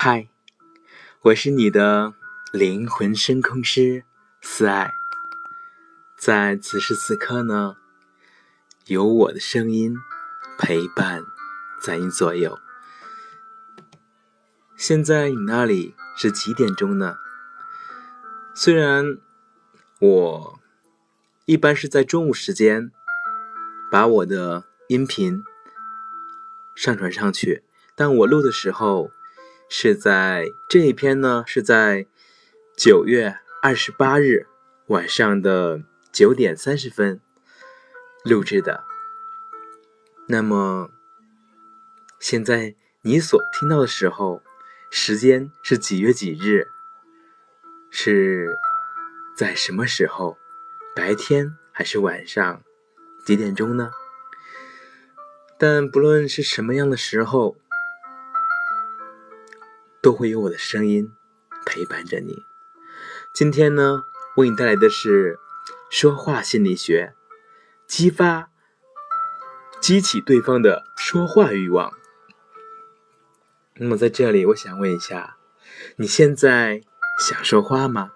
嗨，我是你的灵魂声空师思爱，在此时此刻呢，有我的声音陪伴在你左右。现在你那里是几点钟呢？虽然我一般是在中午时间把我的音频上传上去，但我录的时候。是在这一篇呢，是在九月二十八日晚上的九点三十分录制的。那么，现在你所听到的时候，时间是几月几日？是在什么时候？白天还是晚上？几点钟呢？但不论是什么样的时候。都会有我的声音陪伴着你。今天呢，为你带来的是说话心理学，激发、激起对方的说话欲望。那么在这里，我想问一下，你现在想说话吗？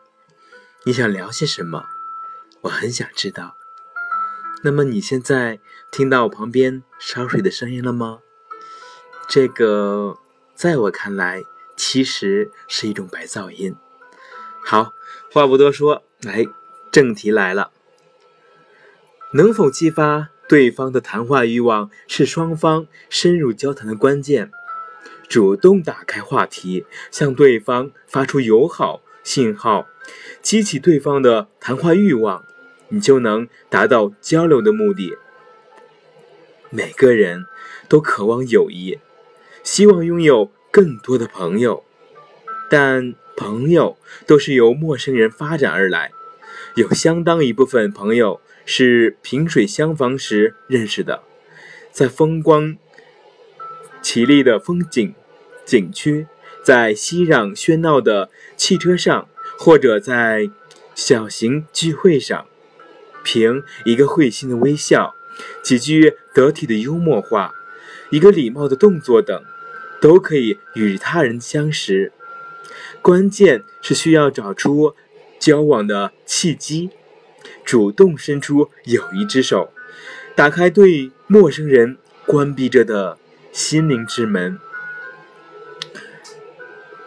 你想聊些什么？我很想知道。那么你现在听到我旁边烧水的声音了吗？这个，在我看来。其实是一种白噪音。好，话不多说，来，正题来了。能否激发对方的谈话欲望，是双方深入交谈的关键。主动打开话题，向对方发出友好信号，激起对方的谈话欲望，你就能达到交流的目的。每个人都渴望友谊，希望拥有。更多的朋友，但朋友都是由陌生人发展而来，有相当一部分朋友是萍水相逢时认识的，在风光绮丽的风景景区，在熙攘喧闹的汽车上，或者在小型聚会上，凭一个会心的微笑，几句得体的幽默话，一个礼貌的动作等。都可以与他人相识，关键是需要找出交往的契机，主动伸出友谊之手，打开对陌生人关闭着的心灵之门。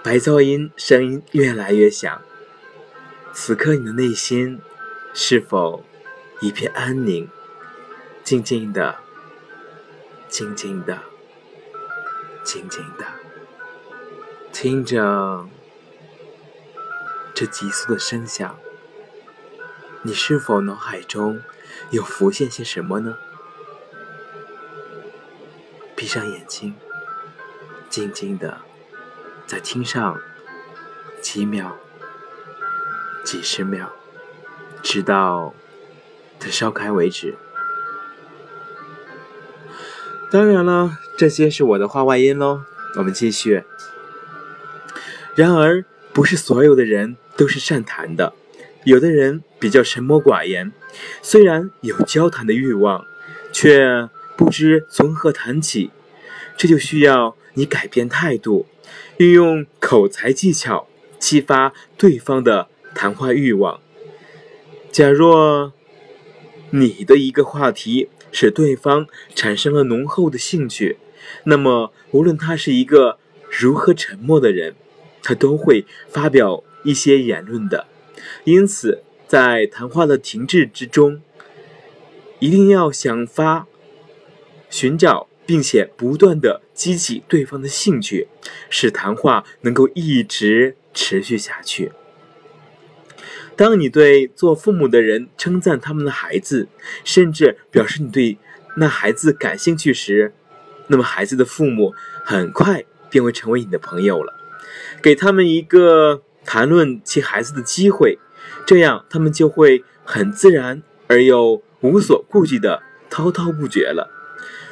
白噪音声音越来越响，此刻你的内心是否一片安宁？静静的，静静的。静静的听着这急速的声响，你是否脑海中有浮现些什么呢？闭上眼睛，静静的再听上几秒、几十秒，直到它烧开为止。当然了，这些是我的话外音喽。我们继续。然而，不是所有的人都是善谈的，有的人比较沉默寡言，虽然有交谈的欲望，却不知从何谈起。这就需要你改变态度，运用口才技巧，激发对方的谈话欲望。假若你的一个话题。使对方产生了浓厚的兴趣，那么无论他是一个如何沉默的人，他都会发表一些言论的。因此，在谈话的停滞之中，一定要想发、寻找，并且不断的激起对方的兴趣，使谈话能够一直持续下去。当你对做父母的人称赞他们的孩子，甚至表示你对那孩子感兴趣时，那么孩子的父母很快便会成为你的朋友了。给他们一个谈论其孩子的机会，这样他们就会很自然而又无所顾忌的滔滔不绝了。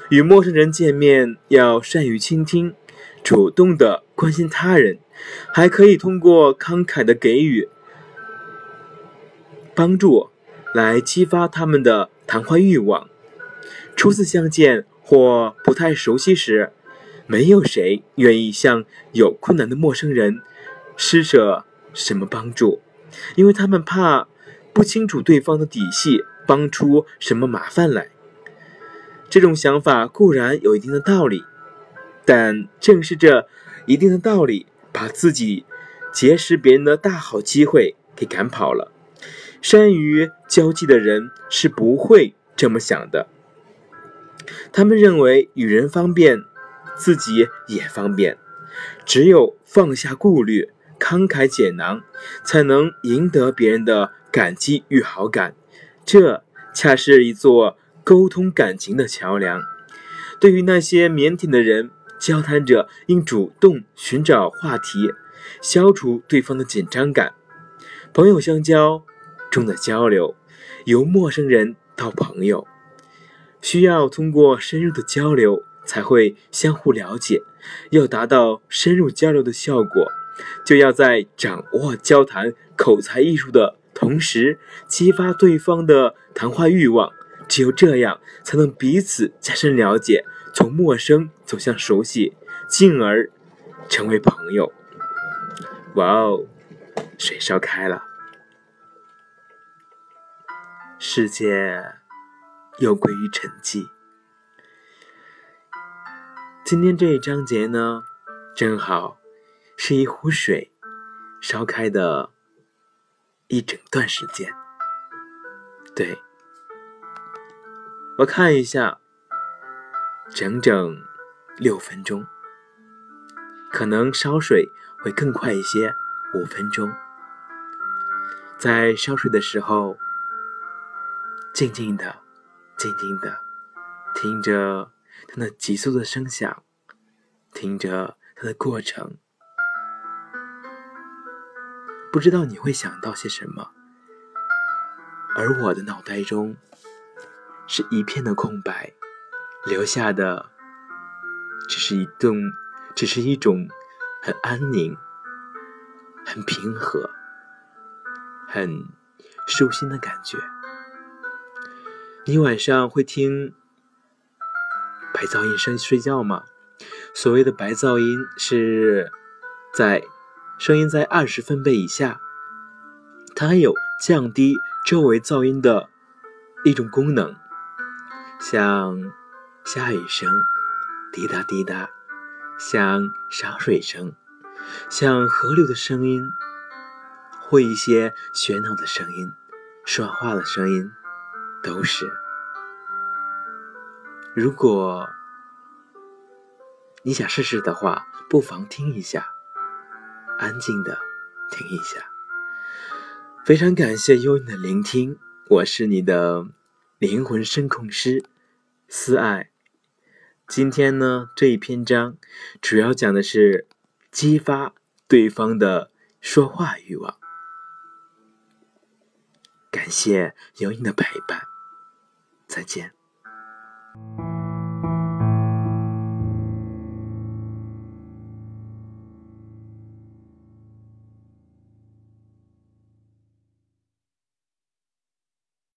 与陌生人见面要善于倾听，主动的关心他人，还可以通过慷慨的给予。帮助来激发他们的谈话欲望。初次相见或不太熟悉时，没有谁愿意向有困难的陌生人施舍什么帮助，因为他们怕不清楚对方的底细，帮出什么麻烦来。这种想法固然有一定的道理，但正是这一定的道理，把自己结识别人的大好机会给赶跑了。善于交际的人是不会这么想的，他们认为与人方便。自己也方便，只有放下顾虑，慷慨解囊，才能赢得别人的感激与好感。这恰是一座沟通感情的桥梁。对于那些腼腆的人，交谈者应主动寻找话题，消除对方的紧张感。朋友相交中的交流，由陌生人到朋友，需要通过深入的交流。才会相互了解。要达到深入交流的效果，就要在掌握交谈口才艺术的同时，激发对方的谈话欲望。只有这样，才能彼此加深了解，从陌生走向熟悉，进而成为朋友。哇哦，水烧开了，世界又归于沉寂。今天这一章节呢，正好是一壶水烧开的一整段时间。对，我看一下，整整六分钟，可能烧水会更快一些，五分钟。在烧水的时候，静静的，静静的听着。它那急速的声响，听着它的过程，不知道你会想到些什么。而我的脑袋中是一片的空白，留下的只是一种，只是一种很安宁、很平和、很舒心的感觉。你晚上会听？白噪音声睡觉吗？所谓的白噪音是在声音在二十分贝以下，它有降低周围噪音的一种功能，像下雨声，滴答滴答，像洒水声，像河流的声音，或一些喧闹的声音、说话的声音，都是。如果你想试试的话，不妨听一下，安静的听一下。非常感谢幽你的聆听，我是你的灵魂声控师思爱。今天呢，这一篇章主要讲的是激发对方的说话欲望。感谢有你的陪伴，再见。